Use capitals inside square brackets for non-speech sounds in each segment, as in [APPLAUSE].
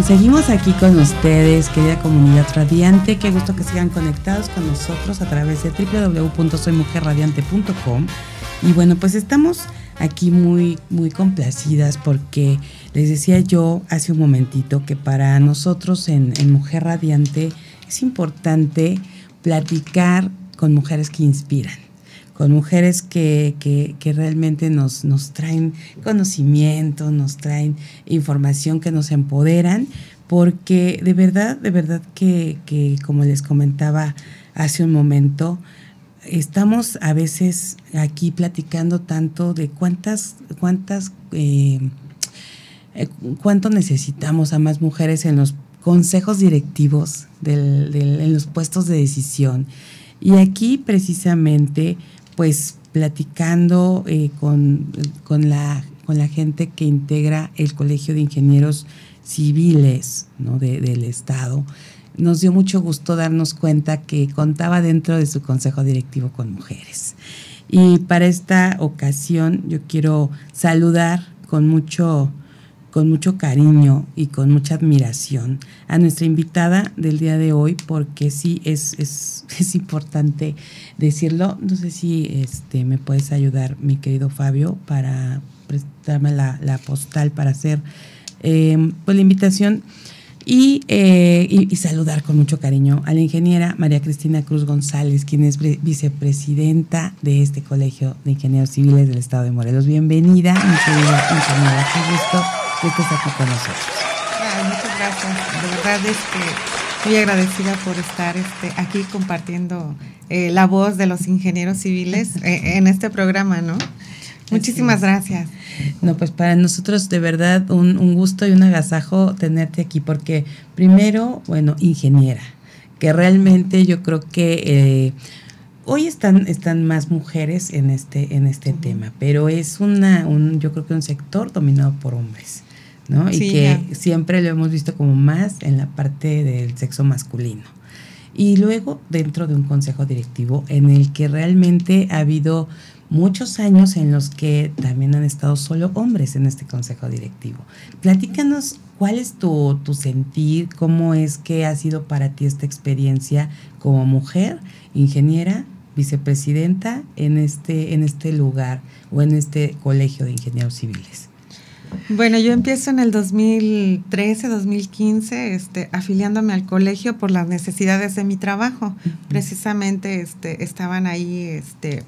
Seguimos aquí con ustedes, querida comunidad radiante. Qué gusto que sigan conectados con nosotros a través de www.soymujerradiante.com. Y bueno, pues estamos aquí muy, muy complacidas porque les decía yo hace un momentito que para nosotros en, en Mujer Radiante es importante platicar con mujeres que inspiran con mujeres que, que, realmente nos, nos traen conocimiento, nos traen información que nos empoderan, porque de verdad, de verdad que, que como les comentaba hace un momento, estamos a veces aquí platicando tanto de cuántas, cuántas, eh, cuánto necesitamos a más mujeres en los consejos directivos, del, en los puestos de decisión. Y aquí precisamente pues platicando eh, con, la, con la gente que integra el Colegio de Ingenieros Civiles del Estado, nos dio mucho gusto darnos cuenta que contaba dentro de su consejo directivo con mujeres. Y para esta ocasión yo quiero saludar con mucho con mucho cariño y con mucha admiración a nuestra invitada del día de hoy, porque sí es, es, [LAUGHS] es importante decirlo. No sé si este, me puedes ayudar, mi querido Fabio, para prestarme la, la postal para hacer eh, pues, la invitación. Y, eh, y, y, saludar con mucho cariño a la ingeniera María Cristina Cruz González, quien es vicepresidenta de este Colegio de Ingenieros Civiles del Estado de Morelos. Bienvenida, mi querida ingeniera, qué gusto que estés aquí con nosotros. muchas gracias. De verdad, este, muy agradecida por estar este, aquí compartiendo eh, la voz de los ingenieros civiles [LAUGHS] eh, en este programa, ¿no? Muchísimas gracias. No, pues para nosotros de verdad un, un, gusto y un agasajo tenerte aquí, porque primero, bueno, ingeniera, que realmente yo creo que eh, hoy están, están más mujeres en este, en este tema, pero es una, un, yo creo que un sector dominado por hombres. ¿No? y que siempre lo hemos visto como más en la parte del sexo masculino. Y luego dentro de un consejo directivo en el que realmente ha habido muchos años en los que también han estado solo hombres en este consejo directivo. Platícanos cuál es tu, tu sentir, cómo es que ha sido para ti esta experiencia como mujer, ingeniera, vicepresidenta en este, en este lugar o en este colegio de ingenieros civiles. Bueno, yo empiezo en el 2013, 2015, este, afiliándome al colegio por las necesidades de mi trabajo. Precisamente este, estaban ahí este,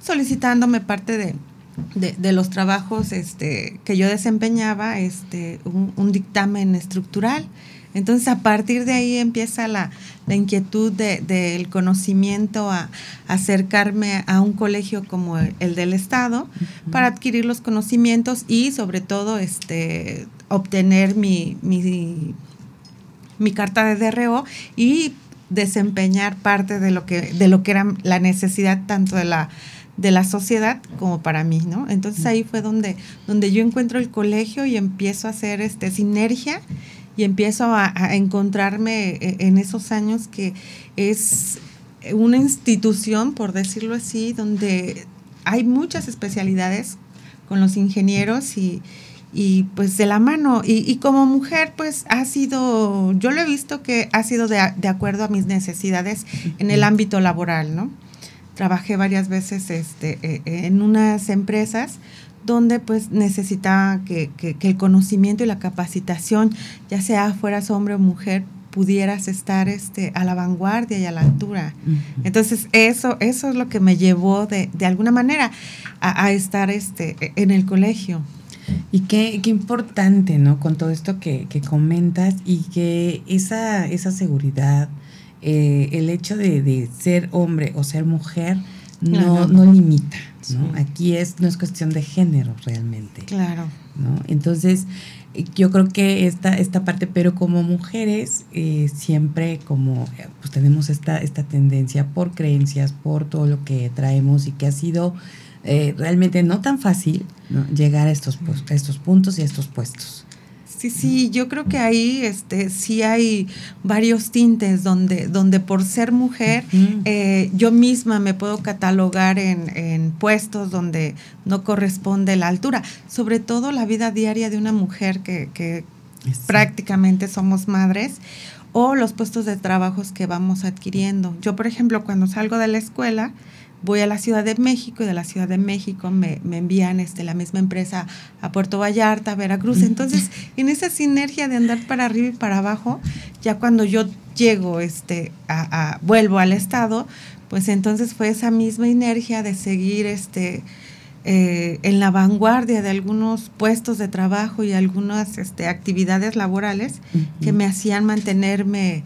solicitándome parte de, de, los trabajos este, que yo desempeñaba, este, un, dictamen estructural. Entonces, a partir de ahí empieza la, la inquietud del de, conocimiento a, acercarme a un colegio como el, del Estado para adquirir los conocimientos y, sobre todo, este, obtener mi, mi, mi carta de DRO y desempeñar parte de lo que, de lo que era la necesidad tanto de la de la sociedad como para mí, ¿no? Entonces ahí fue donde, donde yo encuentro el colegio y empiezo a hacer este sinergia y empiezo a, encontrarme e, en esos años que es una institución, por decirlo así, donde hay muchas especialidades con los ingenieros y, y pues de la mano. Y, como mujer, pues ha sido, yo lo he visto que ha sido de, de acuerdo a mis necesidades en el ámbito laboral, ¿no? trabajé varias veces este, eh, eh, en unas empresas donde pues necesitaba que, el conocimiento y la capacitación, ya sea fueras hombre o mujer, pudieras estar este, a la vanguardia y a la altura. Entonces, eso, eso es lo que me llevó de, de alguna manera a, estar este, en el colegio. Y qué, qué importante, ¿no? Con todo esto que, que comentas y que esa, esa seguridad, eh, el hecho de, ser hombre o ser mujer no, no limita. ¿no? Aquí es, no es cuestión de género realmente. Claro. ¿no? Entonces, yo creo que esta, esta parte, pero como mujeres, eh, siempre como pues tenemos esta, esta tendencia por creencias, por todo lo que traemos y que ha sido eh, realmente no tan fácil llegar a estos, a estos puntos y a estos puestos. Sí, sí, yo creo que ahí este, sí hay varios tintes donde, donde por ser mujer eh, yo misma me puedo catalogar en, en, puestos donde no corresponde la altura, sobre todo la vida diaria de una mujer que, que prácticamente somos madres o los puestos de trabajos que vamos adquiriendo. Yo, por ejemplo, cuando salgo de la escuela, voy a la Ciudad de México y de la Ciudad de México me, envían este, la misma empresa a Puerto Vallarta, a Veracruz. Entonces, en esa sinergia de andar para arriba y para abajo, ya cuando yo llego, este, a, vuelvo al Estado, pues entonces fue esa misma inercia de seguir este, eh, en la vanguardia de algunos puestos de trabajo y algunas este, actividades laborales que me hacían mantenerme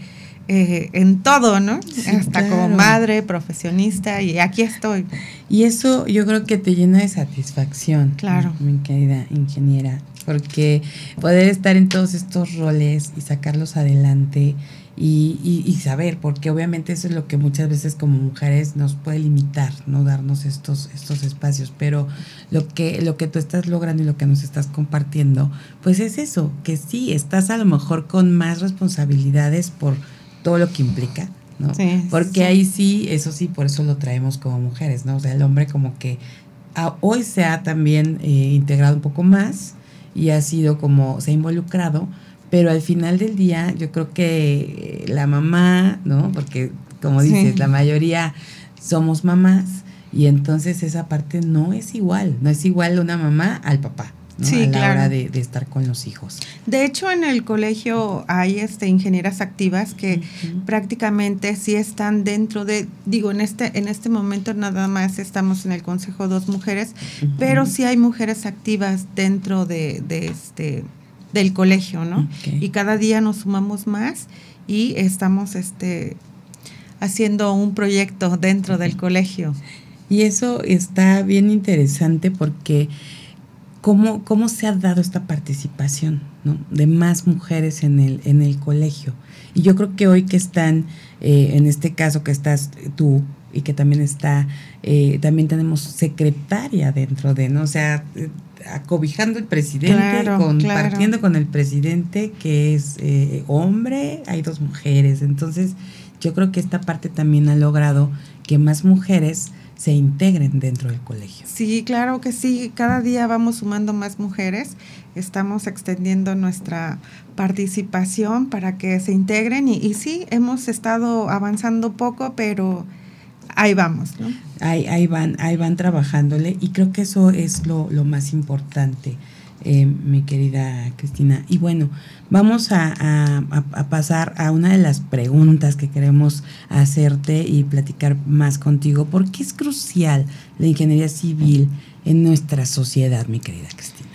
eh, en todo, ¿no? Hasta como madre, profesionista, y aquí estoy. Y eso yo creo que te llena de satisfacción. Claro. Mi querida ingeniera, porque poder estar en todos estos roles y sacarlos adelante. Y, y, saber, porque obviamente eso es lo que muchas veces como mujeres nos puede limitar, no darnos estos, estos espacios, pero lo que, lo que tú estás logrando y lo que nos estás compartiendo, pues es eso, que sí, estás a lo mejor con más responsabilidades por, todo lo que implica, ¿no? Porque ahí sí, eso sí, por eso lo traemos como mujeres, ¿no? O sea, el hombre como que hoy se ha también eh, integrado un poco más y ha sido como, se ha involucrado, pero al final del día yo creo que la mamá, ¿no? Porque como dices, la mayoría somos mamás y entonces esa parte no es igual, no es igual una mamá al papá sí, a la hora de, estar con los hijos. De hecho, en el colegio hay este ingenieras activas que prácticamente sí están dentro de, digo, en este, en este momento nada más estamos en el consejo dos mujeres, pero sí hay mujeres activas dentro de, este del colegio, ¿no? Y cada día nos sumamos más y estamos este haciendo un proyecto dentro del colegio. Y eso está bien interesante porque cómo, cómo se ha dado esta participación de más mujeres en el, en el colegio. Y yo creo que hoy que están, eh, en este caso que estás tú y que también está, eh, también tenemos secretaria dentro de, ¿no? O sea, eh, acobijando el presidente, compartiendo con el presidente que es hombre, hay dos mujeres. Entonces, yo creo que esta parte también ha logrado que más mujeres se integren dentro del colegio. Sí, claro que sí. Cada día vamos sumando más mujeres. Estamos extendiendo nuestra participación para que se integren y, sí, hemos estado avanzando poco, pero ahí vamos, ¿no? Ahí, ahí, van, ahí van trabajándole y creo que eso es lo, lo más importante. Eh, mi querida Cristina. Y bueno, vamos a, pasar a una de las preguntas que queremos hacerte y platicar más contigo. ¿Por qué es crucial la ingeniería civil en nuestra sociedad, mi querida Cristina?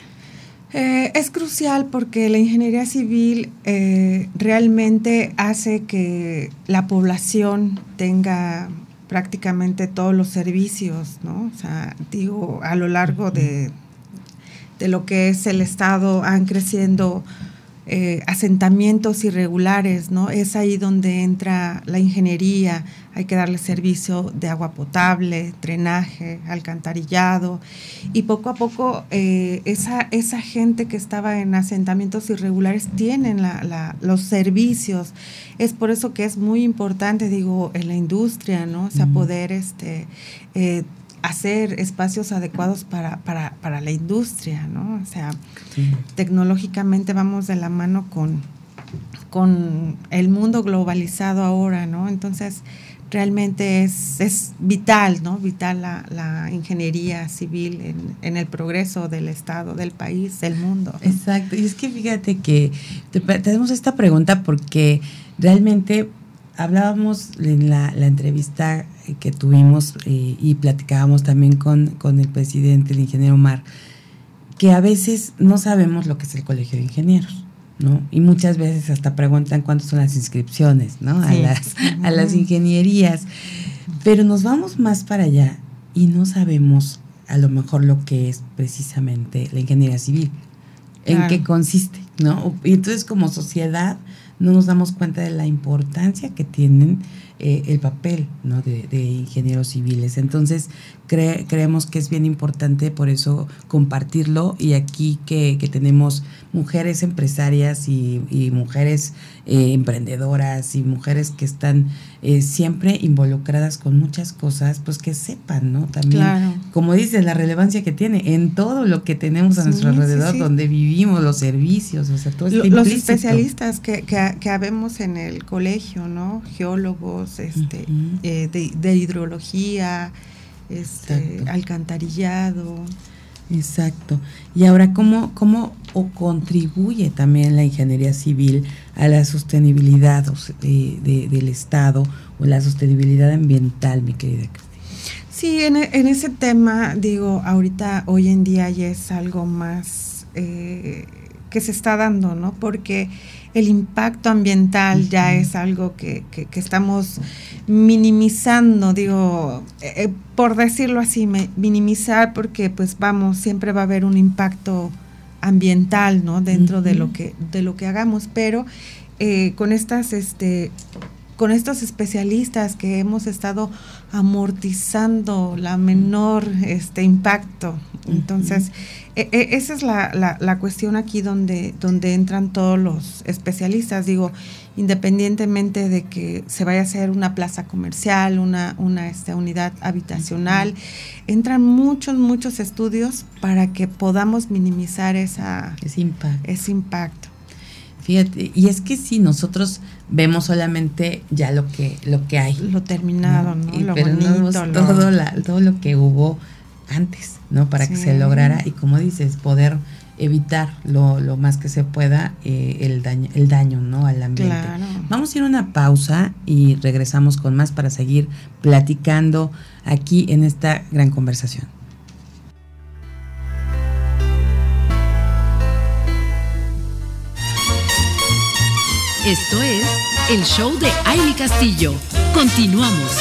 Eh, es crucial porque la ingeniería civil eh, realmente hace que la población tenga prácticamente todos los servicios, ¿no? O sea, digo, a lo largo de de lo que es el Estado, han creciendo eh, asentamientos irregulares, ¿no? Es ahí donde entra la ingeniería, hay que darle servicio de agua potable, drenaje, alcantarillado, y poco a poco eh, esa, esa gente que estaba en asentamientos irregulares tienen los servicios. Es por eso que es muy importante, digo, en la industria, ¿no? O sea, poder este, eh, hacer espacios adecuados para, para, para la industria, ¿no? O sea, tecnológicamente vamos de la mano con, con el mundo globalizado ahora, ¿no? Entonces, realmente es, es vital, ¿no? Vital la, la ingeniería civil en, en, el progreso del Estado, del país, del mundo. Exacto. Y es que fíjate que tenemos esta pregunta porque realmente hablábamos en la, la entrevista que tuvimos eh, y platicábamos también con, con el presidente, el ingeniero Omar, que a veces no sabemos lo que es el colegio de ingenieros. ¿no? Y muchas veces hasta preguntan cuántas son las inscripciones, ¿no? A, las, a las ingenierías. Pero nos vamos más para allá y no sabemos a lo mejor lo que es precisamente la ingeniería civil. en qué consiste, ¿no? Y entonces como sociedad no nos damos cuenta de la importancia que tienen eh, el papel ¿no? de, ingenieros civiles. Entonces, creemos que es bien importante por eso compartirlo y aquí que, tenemos mujeres empresarias y, mujeres eh, emprendedoras y mujeres que están eh, siempre involucradas con muchas cosas, pues que sepan, ¿no? También, como dices, la relevancia que tiene en todo lo que tenemos a nuestro alrededor, donde vivimos, los servicios, o sea, todo Los especialistas que, que, que habemos en el colegio, ¿no? Geólogos, este, eh, de, hidrología, este, alcantarillado. Exacto. Y ahora, ¿cómo, cómo o contribuye también la ingeniería civil a la sostenibilidad del Estado o la sostenibilidad ambiental, mi querida? Sí, en, en, ese tema, digo, ahorita, hoy en día ya es algo más eh, que se está dando, ¿no? Porque el impacto ambiental ya es algo que, estamos minimizando, digo, eh, eh, por decirlo así, minimizar porque pues vamos, siempre va a haber un impacto ambiental, ¿no? Dentro de lo que de lo que hagamos, pero eh, con estas este con estos especialistas que hemos estado amortizando la menor este impacto. Entonces, e, e, esa es la, la, cuestión aquí donde, donde entran todos los especialistas. Digo, independientemente de que se vaya a hacer una plaza comercial, una, una este, unidad habitacional, entran muchos, muchos estudios para que podamos minimizar esa, ese impacto. Ese impacto. Fíjate, y es que si nosotros vemos solamente ya lo que lo que hay, lo terminado, ¿no? lo pero no todo, todo lo que hubo antes, ¿no? Para que se lograra y como dices, poder evitar lo, lo más que se pueda eh, el daño el daño no al ambiente. Vamos a ir a una pausa y regresamos con más para seguir platicando aquí en esta gran conversación Esto es el show de Aile Castillo. Continuamos.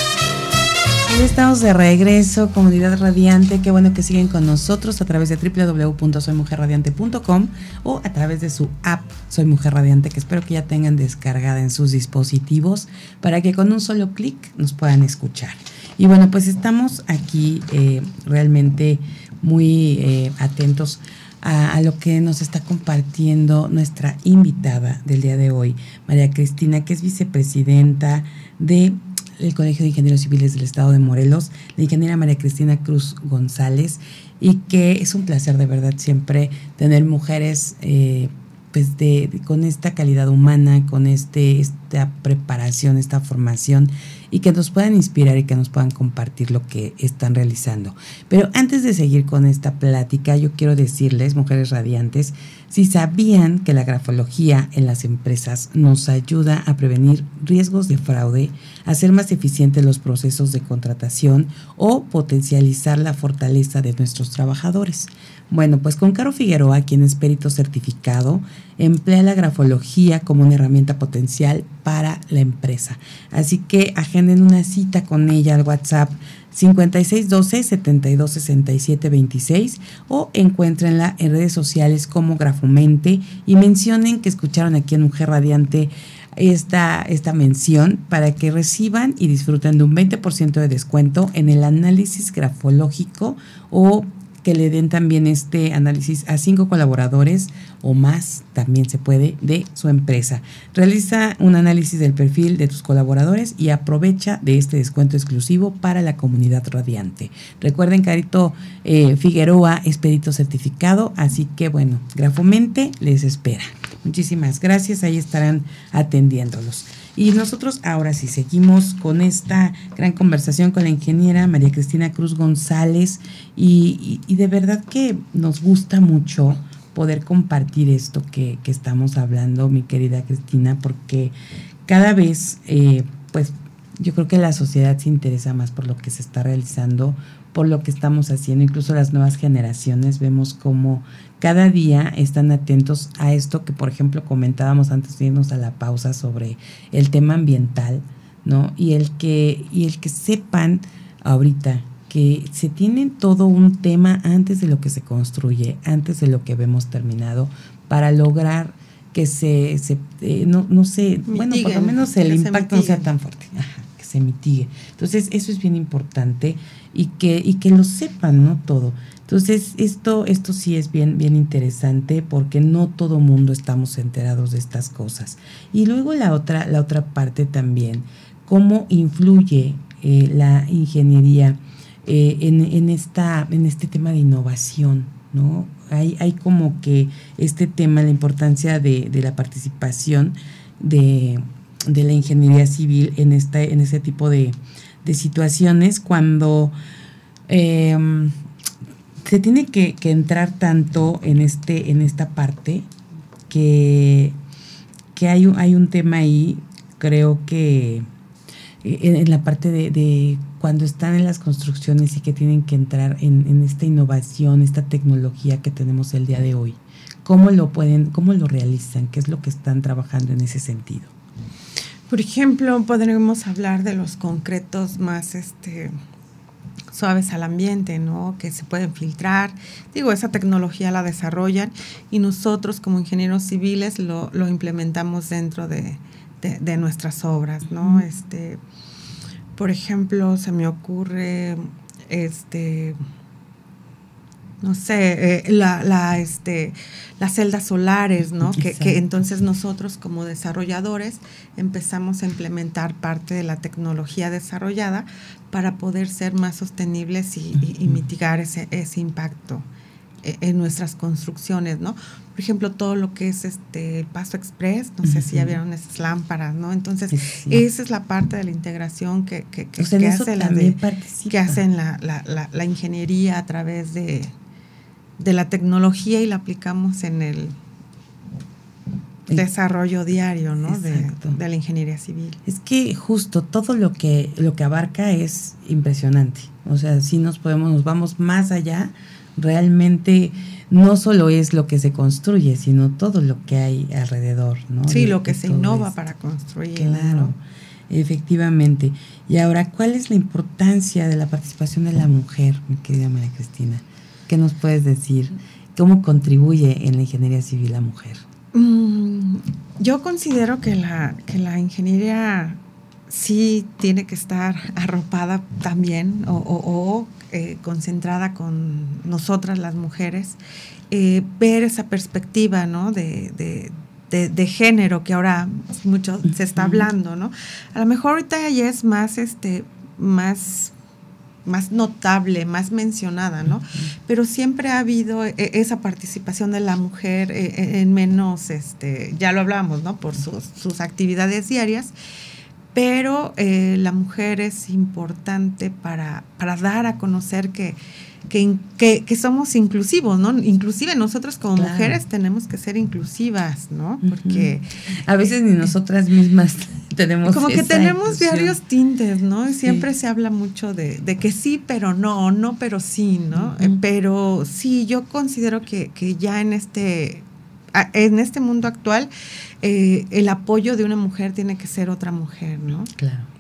estamos de regreso, comunidad radiante. Qué bueno que siguen con nosotros a través de www.soymujerradiante.com o a través de su app Soy Mujer Radiante, que espero que ya tengan descargada en sus dispositivos para que con un solo clic nos puedan escuchar. Y bueno, pues estamos aquí eh, realmente muy eh, atentos a, lo que nos está compartiendo nuestra invitada del día de hoy, María Cristina, que es vicepresidenta de el Colegio de Ingenieros Civiles del Estado de Morelos, la ingeniera María Cristina Cruz González, y que es un placer de verdad siempre tener mujeres eh, pues de, con esta calidad humana, con este, esta preparación, esta formación y que nos puedan inspirar y que nos puedan compartir lo que están realizando. Pero antes de seguir con esta plática, yo quiero decirles, mujeres radiantes, si sabían que la grafología en las empresas nos ayuda a prevenir riesgos de fraude, hacer más eficientes los procesos de contratación o potencializar la fortaleza de nuestros trabajadores. Bueno, pues con Caro Figueroa, quien es perito certificado, emplea la grafología como una herramienta potencial para la empresa. Así que agenden una cita con ella al WhatsApp 5612-726726 o encuéntrenla en redes sociales como Grafomente y mencionen que escucharon aquí en Mujer Radiante esta, esta mención para que reciban y disfruten de un 20% de descuento en el análisis grafológico o que le den también este análisis a cinco colaboradores o más, también se puede, de su empresa. Realiza un análisis del perfil de tus colaboradores y aprovecha de este descuento exclusivo para la comunidad radiante. Recuerden, Carito eh, Figueroa es perito certificado, así que bueno, Grafomente les espera. Muchísimas gracias, ahí estarán atendiéndolos. Y nosotros ahora sí seguimos con esta gran conversación con la ingeniera María Cristina Cruz González. Y, de verdad que nos gusta mucho poder compartir esto que, estamos hablando, mi querida Cristina, porque cada vez, eh, pues yo creo que la sociedad se interesa más por lo que se está realizando, por lo que estamos haciendo, incluso las nuevas generaciones vemos cómo cada día están atentos a esto que, por ejemplo, comentábamos antes de irnos a la pausa sobre el tema ambiental, ¿no? Y el que, y el que sepan ahorita que se tiene todo un tema antes de lo que se construye, antes de lo que vemos terminado, para lograr que se, se eh, no, no sé, bueno, por lo menos el impacto no sea tan fuerte, que se mitigue. Entonces, eso es bien importante y que, y que lo sepan, ¿no? Todo. Entonces, esto, esto sí es bien, bien interesante porque no todo mundo estamos enterados de estas cosas. Y luego la otra, la otra parte también, cómo influye eh, la ingeniería eh, en, en, esta, en este tema de innovación, ¿no? Hay, hay como que este tema, la importancia de, de la participación de, de, la ingeniería civil en, esta, en este tipo de, de situaciones cuando... Eh, se tiene que, entrar tanto en este en esta parte que, que hay, un, hay un tema ahí, creo que eh, en, la parte de, cuando están en las construcciones y que tienen que entrar en, esta innovación, esta tecnología que tenemos el día de hoy. ¿Cómo lo pueden, cómo lo realizan? ¿Qué es lo que están trabajando en ese sentido? Por ejemplo, podremos hablar de los concretos más este, suaves al ambiente, ¿no? Que se pueden filtrar. Digo, esa tecnología la desarrollan y nosotros como ingenieros civiles lo, lo implementamos dentro de, de, nuestras obras, ¿no? Este, por ejemplo, se me ocurre, este, no sé, eh, la, la, este, las celdas solares, ¿no? Que, que, entonces nosotros como desarrolladores empezamos a implementar parte de la tecnología desarrollada para poder ser más sostenibles y, mitigar ese, ese impacto e, en nuestras construcciones, ¿no? Por ejemplo, todo lo que es este Paso Express, no sé si ya vieron esas lámparas, ¿no? Entonces, esa es la parte de la integración que, que, que, que hace la que hacen la, la, la, ingeniería a través de, de la tecnología y la aplicamos en el desarrollo diario ¿no? de, la ingeniería civil. Es que justo todo lo que, lo que abarca es impresionante. O sea, si nos podemos, nos vamos más allá, realmente no solo es lo que se construye, sino todo lo que hay alrededor, ¿no? Sí, lo que se innova para construir. Claro, efectivamente. Y ahora, ¿cuál es la importancia de la participación de la mujer, mi querida María Cristina? ¿Qué nos puedes decir? ¿Cómo contribuye en la ingeniería civil la mujer? Mm, yo considero que la, que la ingeniería sí tiene que estar [LAUGHS] arropada también o, eh, concentrada con nosotras las mujeres, eh, ver esa perspectiva ¿no? de, de, género que ahora mucho se está hablando, ¿no? A lo mejor ahorita ya es más, este, más más notable, más mencionada, ¿no? Pero siempre ha habido e, esa participación de la mujer e, e, en menos, este, ya lo hablamos, ¿no? Por sus, actividades diarias, pero eh, la mujer es importante para, para dar a conocer que que, que, somos inclusivos, ¿no? Inclusive nosotros como mujeres tenemos que ser inclusivas, ¿no? Porque a veces ni nosotras mismas [LAUGHS] tenemos como que tenemos varios tintes, ¿no? Y siempre se habla mucho de, de, que sí, pero no, no, pero sí, ¿no? Eh, pero sí, yo considero que, que ya en este en este mundo actual eh, el apoyo de una mujer tiene que ser otra mujer, ¿no? Claro.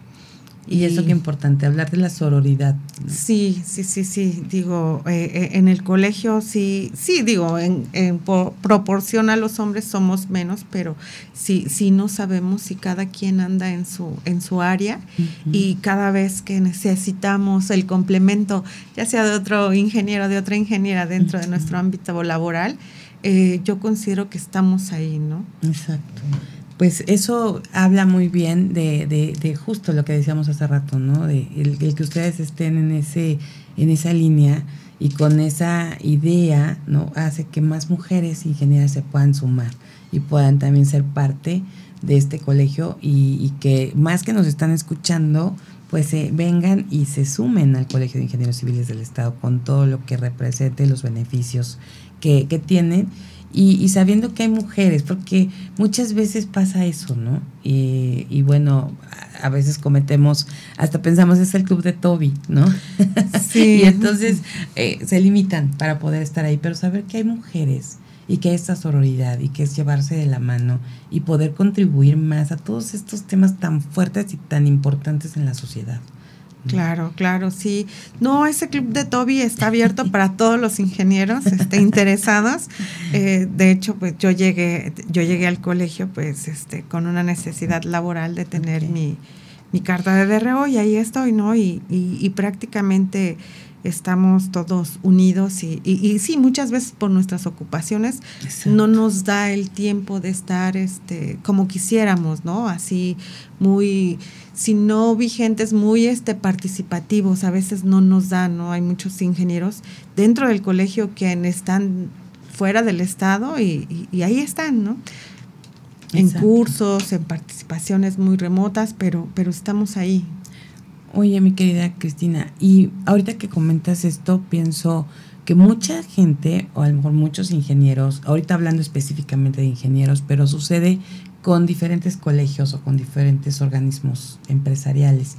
Y, eso que importante, hablar de la sororidad. Sí, sí, sí, sí. Digo, eh, eh, en el colegio sí, sí, digo, en, en proporción a los hombres somos menos, pero sí, sí no sabemos si cada quien anda en su, en su área y cada vez que necesitamos el complemento, ya sea de otro ingeniero, de otra ingeniera dentro de nuestro ámbito laboral, eh, yo considero que estamos ahí, ¿no? Exacto pues eso habla muy bien de, de, justo lo que decíamos hace rato, ¿no? De el, que ustedes estén en ese, en esa línea y con esa idea, ¿no? Hace que más mujeres ingenieras se puedan sumar y puedan también ser parte de este colegio y, que más que nos están escuchando, pues se vengan y se sumen al Colegio de Ingenieros Civiles del Estado con todo lo que represente, los beneficios que, que tienen y, sabiendo que hay mujeres, porque muchas veces pasa eso, ¿no? Y, bueno, a veces cometemos, hasta pensamos es el club de Toby, ¿no? [LAUGHS] Sí. y entonces eh, se limitan para poder estar ahí, pero saber que hay mujeres y que hay esta sororidad y que es llevarse de la mano y poder contribuir más a todos estos temas tan fuertes y tan importantes en la sociedad. Claro, claro, sí. No, ese club de Toby está abierto [LAUGHS] para todos los ingenieros este, interesados. Eh, de hecho, pues yo llegué, yo llegué al colegio, pues, este, con una necesidad laboral de tener mi, mi, carta de DRO y ahí estoy, ¿no? Y, y, y prácticamente estamos todos unidos y, y, sí, muchas veces por nuestras ocupaciones no nos da el tiempo de estar este, como quisiéramos, ¿no? Así muy, si no vigentes, muy este, participativos, a veces no nos da, ¿no? Hay muchos ingenieros dentro del colegio que están fuera del Estado y, y ahí están, ¿no? En cursos, en participaciones muy remotas, pero, pero estamos ahí, Oye, mi querida Cristina, y ahorita que comentas esto, pienso que mucha gente, o a lo mejor muchos ingenieros, ahorita hablando específicamente de ingenieros, pero sucede con diferentes colegios o con diferentes organismos empresariales.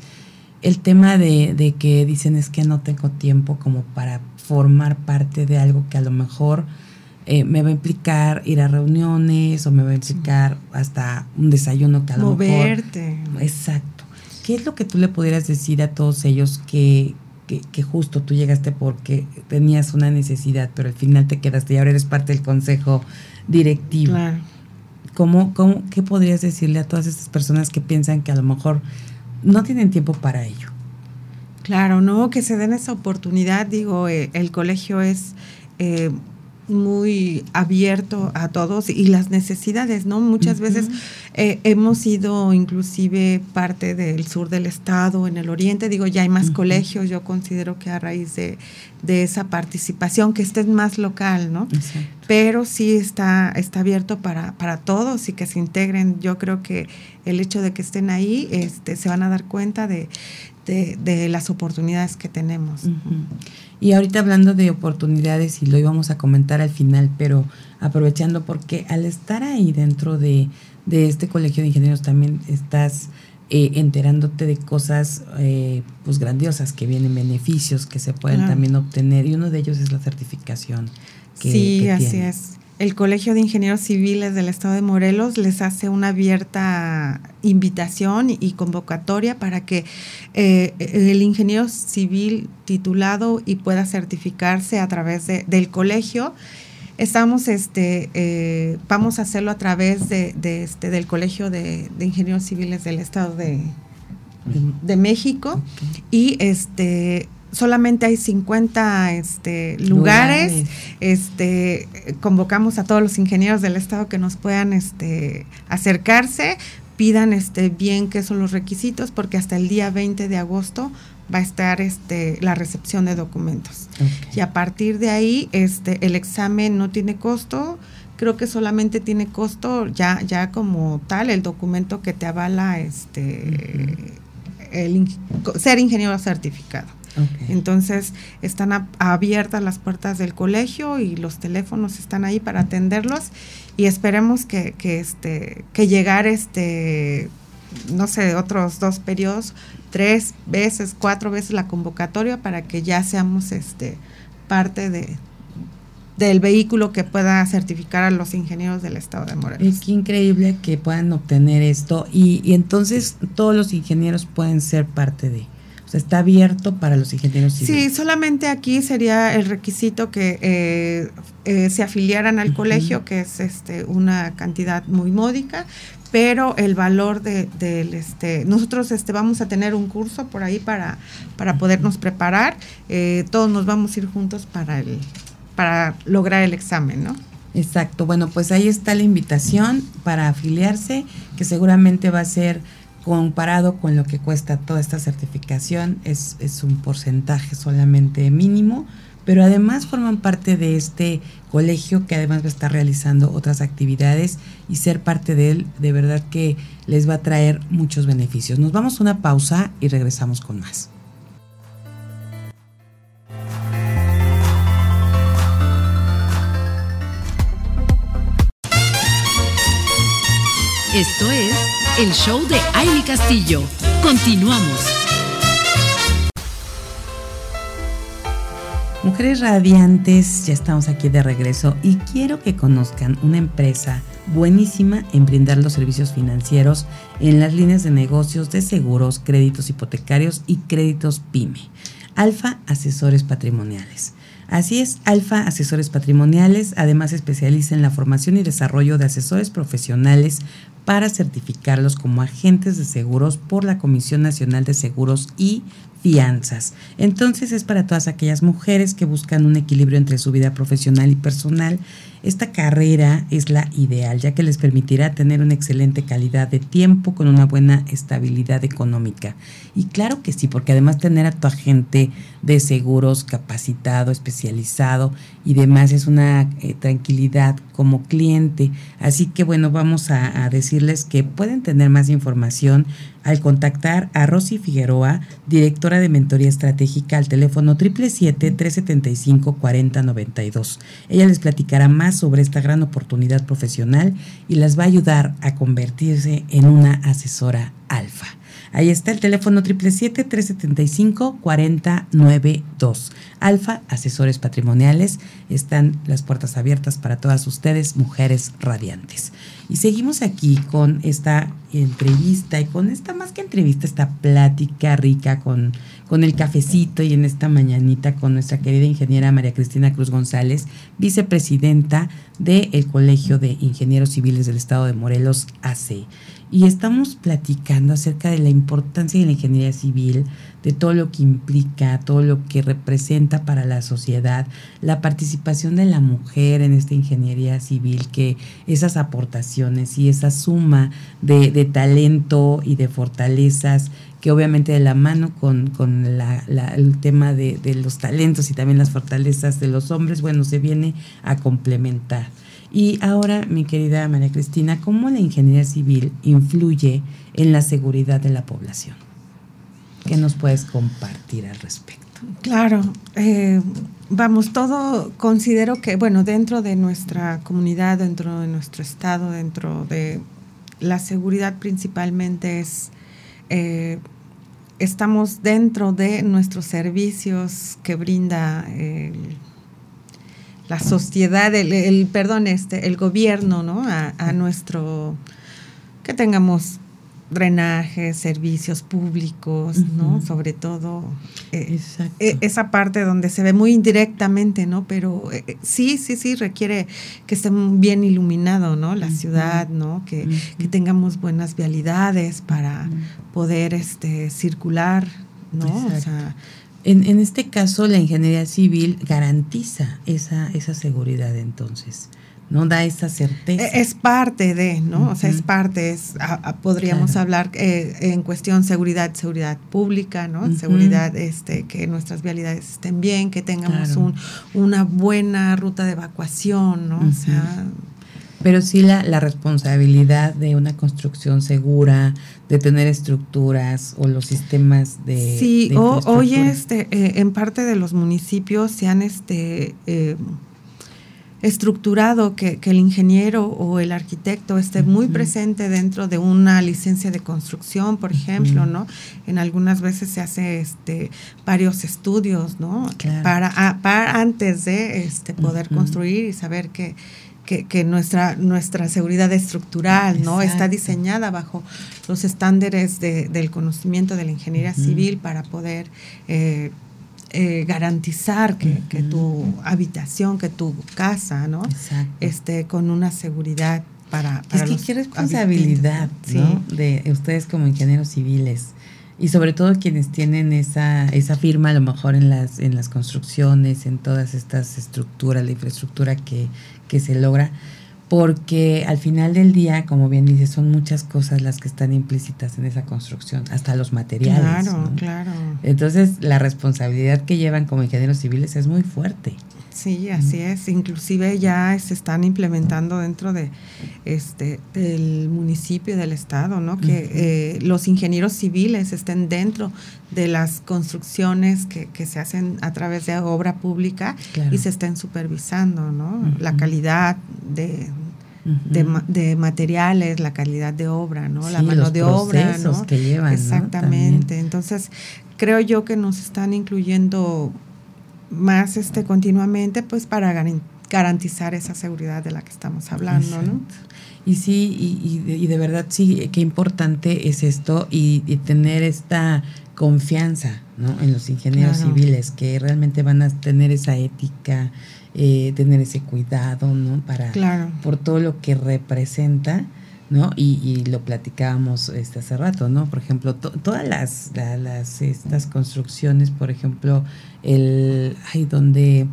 El tema de, de que dicen es que no tengo tiempo como para formar parte de algo que a lo mejor eh, me va a implicar ir a reuniones o me va a implicar hasta un desayuno que a lo mejor... Moverte. Exacto ¿qué es lo que tú le pudieras decir a todos ellos que, que, justo tú llegaste porque tenías una necesidad, pero al final te quedaste y ahora eres parte del consejo directivo? Claro. ¿Cómo, cómo, ¿Qué podrías decirle a todas estas personas que piensan que a lo mejor no tienen tiempo para ello? Claro, no, que se den esa oportunidad. Digo, eh, el colegio es eh, muy abierto a todos y las necesidades, ¿no? Muchas veces eh, hemos sido inclusive parte del sur del estado, en el oriente, digo, ya hay más colegios, yo considero que a raíz de, esa participación, que esté más local, ¿no? Pero sí está, está abierto para, para todos y que se integren. Yo creo que el hecho de que estén ahí, este, se van a dar cuenta de, de, las oportunidades que tenemos. Y ahorita hablando de oportunidades, y lo íbamos a comentar al final, pero aprovechando porque al estar ahí dentro de, este colegio de ingenieros también estás eh, enterándote de cosas eh, pues grandiosas que vienen, beneficios que se pueden también obtener y uno de ellos es la certificación. Que, sí, así es. El Colegio de Ingenieros Civiles del Estado de Morelos les hace una abierta invitación y convocatoria para que eh, el ingeniero civil titulado y pueda certificarse a través de, del colegio. Estamos, este, eh, vamos a hacerlo a través de, este, del Colegio de, Ingenieros Civiles del Estado de, de México. Y este solamente hay 50 este, lugares. Este, convocamos a todos los ingenieros del estado que nos puedan este, acercarse, pidan este, bien qué son los requisitos, porque hasta el día 20 de agosto va a estar este, la recepción de documentos. Y a partir de ahí, este, el examen no tiene costo, creo que solamente tiene costo ya, ya como tal el documento que te avala este, el, ser ingeniero certificado. Entonces están abiertas las puertas del colegio y los teléfonos están ahí para atenderlos y esperemos que, que, este, que llegar este, no sé, otros dos periodos, tres veces, cuatro veces la convocatoria para que ya seamos este, parte de, del vehículo que pueda certificar a los ingenieros del estado de Morelos. Es increíble que puedan obtener esto y, y entonces todos los ingenieros pueden ser parte de. O sea, está abierto para los ingenieros civiles. Sí, solamente aquí sería el requisito que eh, eh, se afiliaran al colegio, que es este una cantidad muy módica, pero el valor de, del este nosotros este vamos a tener un curso por ahí para para podernos preparar eh, todos nos vamos a ir juntos para el para lograr el examen no exacto. Bueno pues ahí está la invitación para afiliarse que seguramente va a ser comparado con lo que cuesta toda esta certificación, es, es un porcentaje solamente mínimo, pero además forman parte de este colegio que además va a estar realizando otras actividades y ser parte de él de verdad que les va a traer muchos beneficios. Nos vamos a una pausa y regresamos con más. Esto es el show de Aile Castillo. Continuamos. Mujeres radiantes, ya estamos aquí de regreso y quiero que conozcan una empresa buenísima en brindar los servicios financieros en las líneas de negocios de seguros, créditos hipotecarios y créditos PYME. Alfa Asesores Patrimoniales. Así es, Alfa Asesores Patrimoniales además especializa en la formación y desarrollo de asesores profesionales para certificarlos como agentes de seguros por la Comisión Nacional de Seguros y fianzas. Entonces es para todas aquellas mujeres que buscan un equilibrio entre su vida profesional y personal. Esta carrera es la ideal, ya que les permitirá tener una excelente calidad de tiempo con una buena estabilidad económica. Y claro que sí, porque además tener a tu agente de seguros capacitado, especializado y demás es una eh, tranquilidad como cliente. Así que bueno, vamos a, a decirles que pueden tener más información al contactar a Rosy Figueroa, directora de Mentoría Estratégica, al teléfono 777-375-4092. Ella les platicará más sobre esta gran oportunidad profesional y las va a ayudar a convertirse en una asesora alfa. Ahí está el teléfono 777-375-4092. Alfa, asesores patrimoniales. Están las puertas abiertas para todas ustedes, mujeres radiantes. Y seguimos aquí con esta entrevista y con esta, más que entrevista, esta plática rica con, con el cafecito y en esta mañanita con nuestra querida ingeniera María Cristina Cruz González, vicepresidenta del Colegio de Ingenieros Civiles del Estado de Morelos, AC y estamos platicando acerca de la importancia de la ingeniería civil, de todo lo que implica, todo lo que representa para la sociedad, la participación de la mujer en esta ingeniería civil, que esas aportaciones y esa suma de, de talento y de fortalezas que obviamente de la mano con, con la, el tema de, de los talentos y también las fortalezas de los hombres, bueno, se viene a complementar. Y ahora, mi querida María Cristina, ¿cómo la ingeniería civil influye en la seguridad de la población? ¿Qué nos puedes compartir al respecto? Claro, eh, vamos, todo considero que, bueno, dentro de nuestra comunidad, dentro de nuestro estado, dentro de la seguridad principalmente es, eh, estamos dentro de nuestros servicios que brinda la sociedad, el, perdón, este, el gobierno, ¿no? A, nuestro, que tengamos drenaje, servicios públicos, ¿no? Sobre todo eh, e, esa parte donde se ve muy indirectamente, ¿no? Pero eh, eh, sí, sí, sí requiere que esté bien iluminado, ¿no? La ciudad, ¿no? Que, que, tengamos buenas vialidades para poder este circular, ¿no? O sea, en, en, este caso, la ingeniería civil garantiza esa, esa seguridad entonces. ¿No? Da esa certeza. E, es parte de, ¿no? O sea, es parte, es, podríamos hablar eh, en cuestión seguridad, seguridad pública, ¿no? Seguridad, este, que nuestras vialidades estén bien, que tengamos un, una buena ruta de evacuación, ¿no? O sea, pero sí la, la, responsabilidad de una construcción segura, de tener estructuras o los sistemas de... Sí, hoy este, eh, en parte de los municipios se han este, eh, estructurado que, el ingeniero o el arquitecto esté muy presente dentro de una licencia de construcción, por ejemplo, ¿no? En algunas veces se hace este, varios estudios, ¿no? Para, ah, para, antes de este, poder construir y saber que que, nuestra, nuestra seguridad estructural no está diseñada bajo los estándares de, del conocimiento de la ingeniería civil para poder eh, eh, garantizar que, tu habitación, que tu casa, ¿no? Esté con una seguridad para, para es que qué responsabilidad de ustedes como ingenieros civiles y sobre todo quienes tienen esa, esa firma a lo mejor en las, en las construcciones, en todas estas estructuras, la infraestructura que, que se logra, porque al final del día, como bien dices, son muchas cosas las que están implícitas en esa construcción, hasta los materiales. Claro, claro. Entonces, la responsabilidad que llevan como ingenieros civiles es muy fuerte. Sí, así es. Inclusive ya se están implementando dentro de este del municipio del estado, ¿no? Que eh, los ingenieros civiles estén dentro de las construcciones que, que se hacen a través de obra pública y se estén supervisando, ¿no? La calidad de, de, materiales, la calidad de obra, ¿no? la mano de obra, ¿no? que llevan, Exactamente. Entonces, creo yo que nos están incluyendo más este continuamente pues para garantizar esa seguridad de la que estamos hablando, ¿no? Y sí, y, de verdad sí, qué importante es esto y, tener esta confianza ¿no? en los ingenieros civiles que realmente van a tener esa ética, eh, tener ese cuidado, ¿no? Para, por todo lo que representa, ¿no? Y, lo platicábamos este, hace rato, ¿no? Por ejemplo, todas las, las, estas construcciones, por ejemplo, el, ay, donde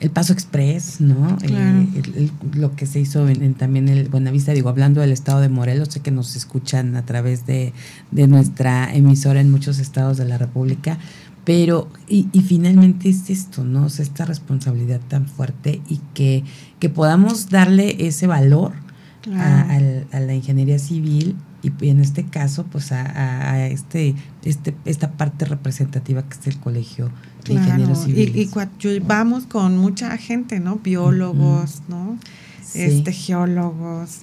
el Paso Express, ¿no? Eh, lo que se hizo en, también el Buenavista, digo, hablando del estado de Morelos, sé que nos escuchan a través de, nuestra emisora en muchos estados de la República, pero, y, finalmente es esto, ¿no? O sea, esta responsabilidad tan fuerte y que, que podamos darle ese valor a, la ingeniería civil y en este caso, pues a, este, este, esta parte representativa que es el colegio y, y vamos con mucha gente, ¿no? Biólogos, ¿no? Este, geólogos.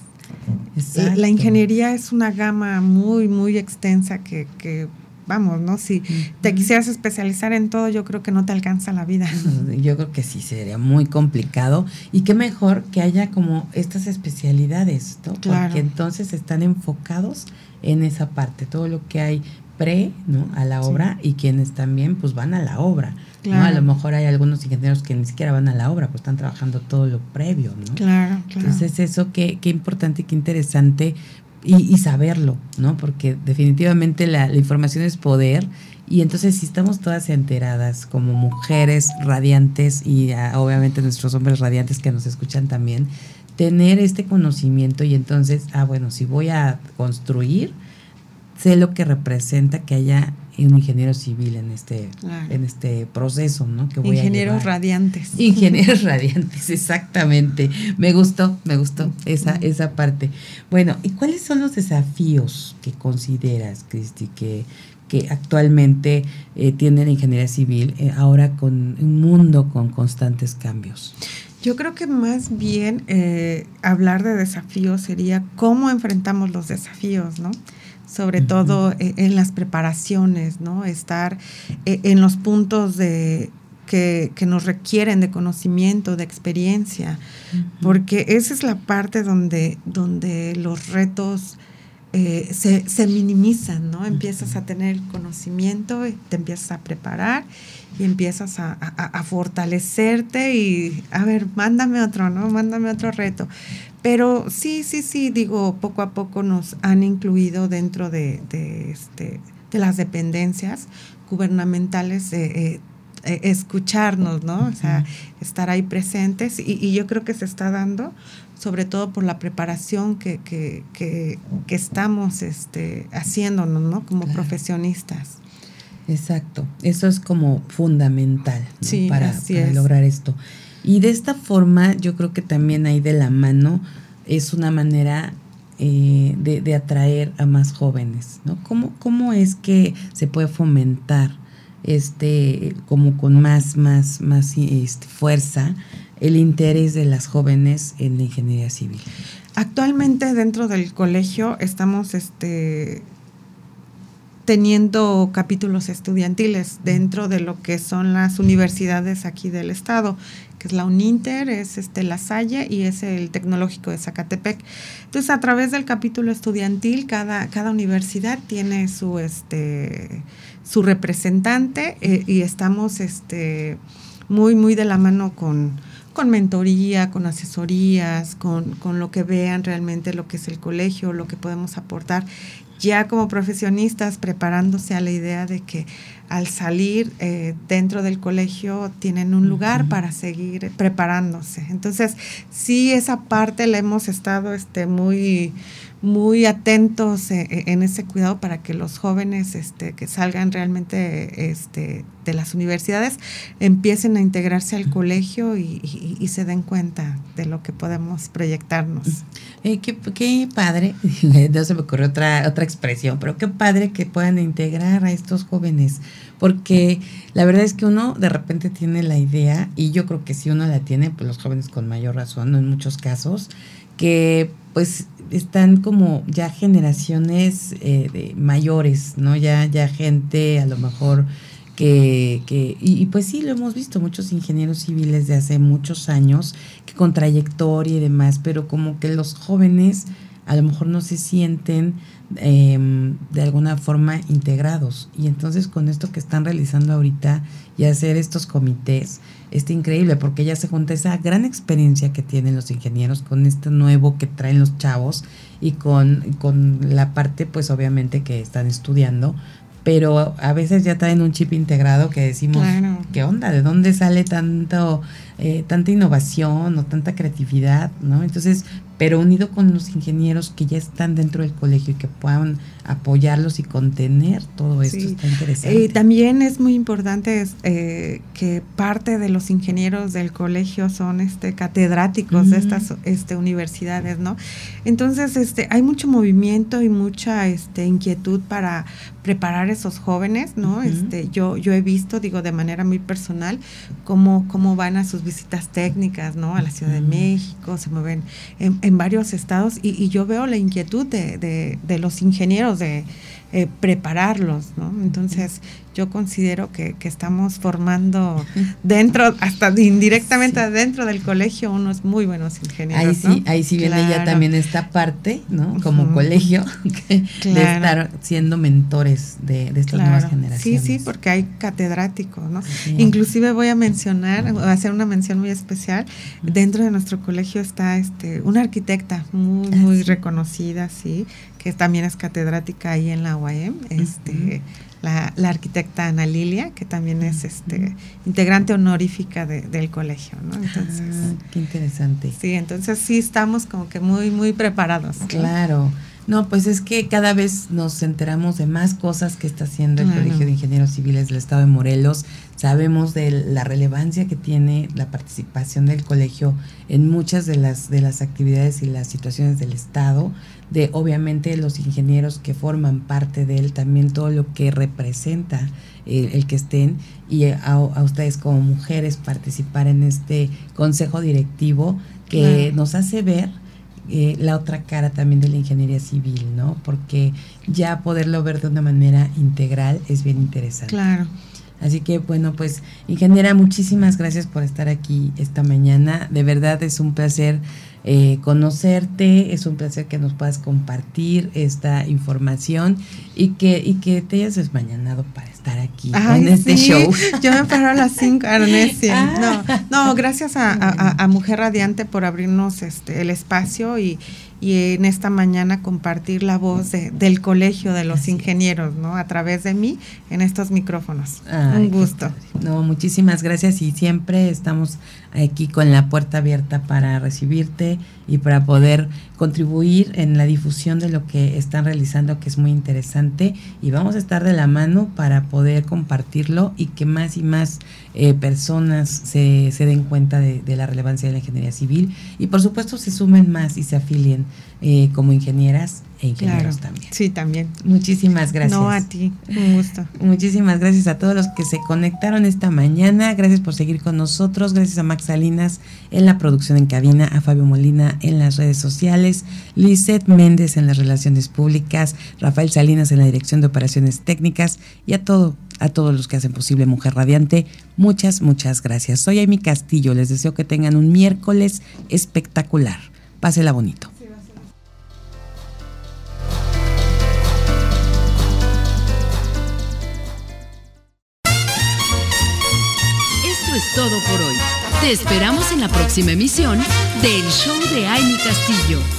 La ingeniería es una gama muy, muy extensa que, que vamos, ¿no? Si te quisieras especializar en todo, yo creo que no te alcanza la vida. [LAUGHS] Yo creo que sí, sería muy complicado. Y qué mejor que haya como estas especialidades, ¿no? Porque entonces están enfocados en esa parte, todo lo que hay pre ¿no? a la obra y quienes también pues van a la obra. ¿no? A lo mejor hay algunos ingenieros que ni siquiera van a la obra, pues están trabajando todo lo previo, ¿no? Claro, claro. Entonces eso qué, qué importante qué interesante y, saberlo, ¿no? Porque definitivamente la, la, información es poder y entonces si estamos todas enteradas como mujeres radiantes y ah, obviamente nuestros hombres radiantes que nos escuchan también, tener este conocimiento y entonces, ah, bueno, si voy a construir, sé lo que representa que haya un ingeniero civil en este, en este proceso, ¿no? Que voy Ingenieros radiantes. Ingenieros [LAUGHS] radiantes, exactamente. Me gustó, me gustó esa, esa parte. Bueno, ¿y cuáles son los desafíos que consideras, Cristi, que, que actualmente eh, tiene la ingeniería civil eh, ahora con un mundo con constantes cambios? Yo creo que más bien eh, hablar de desafíos sería cómo enfrentamos los desafíos, ¿no? Sobre todo eh, en las preparaciones, ¿no? Estar eh, en los puntos de, que, nos requieren de conocimiento, de experiencia, porque esa es la parte donde, donde los retos eh, se, minimizan, ¿no? Empiezas a tener conocimiento, te empiezas a preparar y empiezas a, a, fortalecerte y, a ver, mándame otro, ¿no? Mándame otro reto. Pero sí, sí, sí, digo, poco a poco nos han incluido dentro de, de, este, de las dependencias gubernamentales, eh, eh, escucharnos, ¿no? O sea, estar ahí presentes y, y, yo creo que se está dando, sobre todo por la preparación que, que, que, que estamos este, haciéndonos, ¿no? Como profesionistas. Exacto, eso es como fundamental para, para lograr esto. Y de esta forma yo creo que también ahí de la mano es una manera eh, de, atraer a más jóvenes, ¿no? ¿Cómo, ¿Cómo es que se puede fomentar este, como con más, más, más este, fuerza el interés de las jóvenes en la ingeniería civil? Actualmente dentro del colegio estamos este, teniendo capítulos estudiantiles dentro de lo que son las universidades aquí del estado, que es la UNINTER, es este La Salle y es el Tecnológico de Zacatepec. Entonces, a través del capítulo estudiantil, cada, cada universidad tiene su este su representante eh, y estamos este muy muy de la mano con con mentoría, con asesorías, con, con, lo que vean realmente lo que es el colegio, lo que podemos aportar ya como profesionistas preparándose a la idea de que al salir eh, dentro del colegio tienen un lugar para seguir preparándose. Entonces, sí, esa parte la hemos estado este, muy muy atentos eh, eh, en ese cuidado para que los jóvenes este, que salgan realmente este, de las universidades empiecen a integrarse al colegio y, se den cuenta de lo que podemos proyectarnos. Eh, qué, qué, padre, [LAUGHS] no se me ocurrió otra, otra expresión, pero qué padre que puedan integrar a estos jóvenes, porque la verdad es que uno de repente tiene la idea, y yo creo que si uno la tiene, pues los jóvenes con mayor razón, en muchos casos, que pues están como ya generaciones eh, de mayores, ¿no? Ya, ya gente a lo mejor que, que y, pues sí, lo hemos visto, muchos ingenieros civiles de hace muchos años, que con trayectoria y demás, pero como que los jóvenes a lo mejor no se sienten em, de alguna forma integrados. Y entonces con esto que están realizando ahorita y hacer estos comités, está increíble porque ya se junta esa gran experiencia que tienen los ingenieros con este nuevo que traen los chavos y con, con la parte pues obviamente que están estudiando, pero a veces ya traen un chip integrado que decimos, ¿qué onda? ¿De dónde sale tanto, eh, tanta innovación o tanta creatividad? ¿no? Entonces, pero unido con los ingenieros que ya están dentro del colegio y que puedan apoyarlos y contener todo esto, está interesante. Eh, también es muy importante eh, que parte de los ingenieros del colegio son este catedráticos de estas este, universidades, ¿no? Entonces, este, hay mucho movimiento y mucha este, inquietud para preparar esos jóvenes, ¿no? este, yo, yo he visto, digo, de manera muy personal, cómo, cómo van a sus visitas técnicas, ¿no? A la Ciudad de México, se mueven en, en varios estados y, y, yo veo la inquietud de, de, de los ingenieros de eh, prepararlos, ¿no? Entonces, yo considero que, estamos formando dentro, hasta indirectamente dentro del colegio, unos muy buenos ingenieros. Ahí sí, ahí sí viene ya también esta parte, ¿no? Como colegio, [LAUGHS] de estar siendo mentores de, estas nuevas generaciones. Sí, sí, porque hay catedráticos, ¿no? Inclusive voy a mencionar, a hacer una mención muy especial, dentro de nuestro colegio está este una arquitecta muy, muy reconocida, sí, que también es catedrática ahí en la UAM, este, la, la, arquitecta Ana Lilia, que también es este integrante honorífica del colegio, ¿no? Entonces, qué interesante. Sí, entonces sí estamos como que muy, muy preparados. Claro. No, pues es que cada vez nos enteramos de más cosas que está haciendo el Colegio de Ingenieros Civiles del Estado de Morelos. Sabemos de la relevancia que tiene la participación del colegio en muchas de las de las actividades y las situaciones del Estado de obviamente los ingenieros que forman parte de él, también todo lo que representa el, que estén y a, ustedes como mujeres participar en este consejo directivo que nos hace ver eh, la otra cara también de la ingeniería civil, ¿no? Porque ya poderlo ver de una manera integral es bien interesante. Claro. Así que bueno, pues ingeniera, muchísimas gracias por estar aquí esta mañana. De verdad es un placer eh, conocerte, es un placer que nos puedas compartir esta información y que, y que te hayas desmañanado para estar aquí en este show. [LAUGHS] Yo me paro a las 5, ah. No, no, gracias a, a, Mujer Radiante por abrirnos este el espacio y, y en esta mañana compartir la voz de, del colegio de los ingenieros, ¿no? A través de mí en estos micrófonos. Un gusto. No, muchísimas gracias y siempre estamos aquí con la puerta abierta para recibirte y para poder contribuir en la difusión de lo que están realizando, que es muy interesante. Y vamos a estar de la mano para poder compartirlo y que más y más eh, personas se, se, den cuenta de, de la relevancia de la ingeniería civil y por supuesto se sumen más y se afilien eh, como ingenieras e ingenieros también. Sí, también. Muchísimas gracias. No, a ti, un gusto. Muchísimas gracias a todos los que se conectaron esta mañana. Gracias por seguir con nosotros. Gracias a Max Salinas en la producción en cabina, a Fabio Molina en las redes sociales, Lizeth Méndez en las relaciones públicas, Rafael Salinas en la dirección de operaciones técnicas y a todo a todos los que hacen posible Mujer Radiante. Muchas, muchas gracias. Soy Amy Castillo. Les deseo que tengan un miércoles espectacular. Pásela bonito. Esto es todo por hoy. Te esperamos en la próxima emisión del Show de Amy Castillo.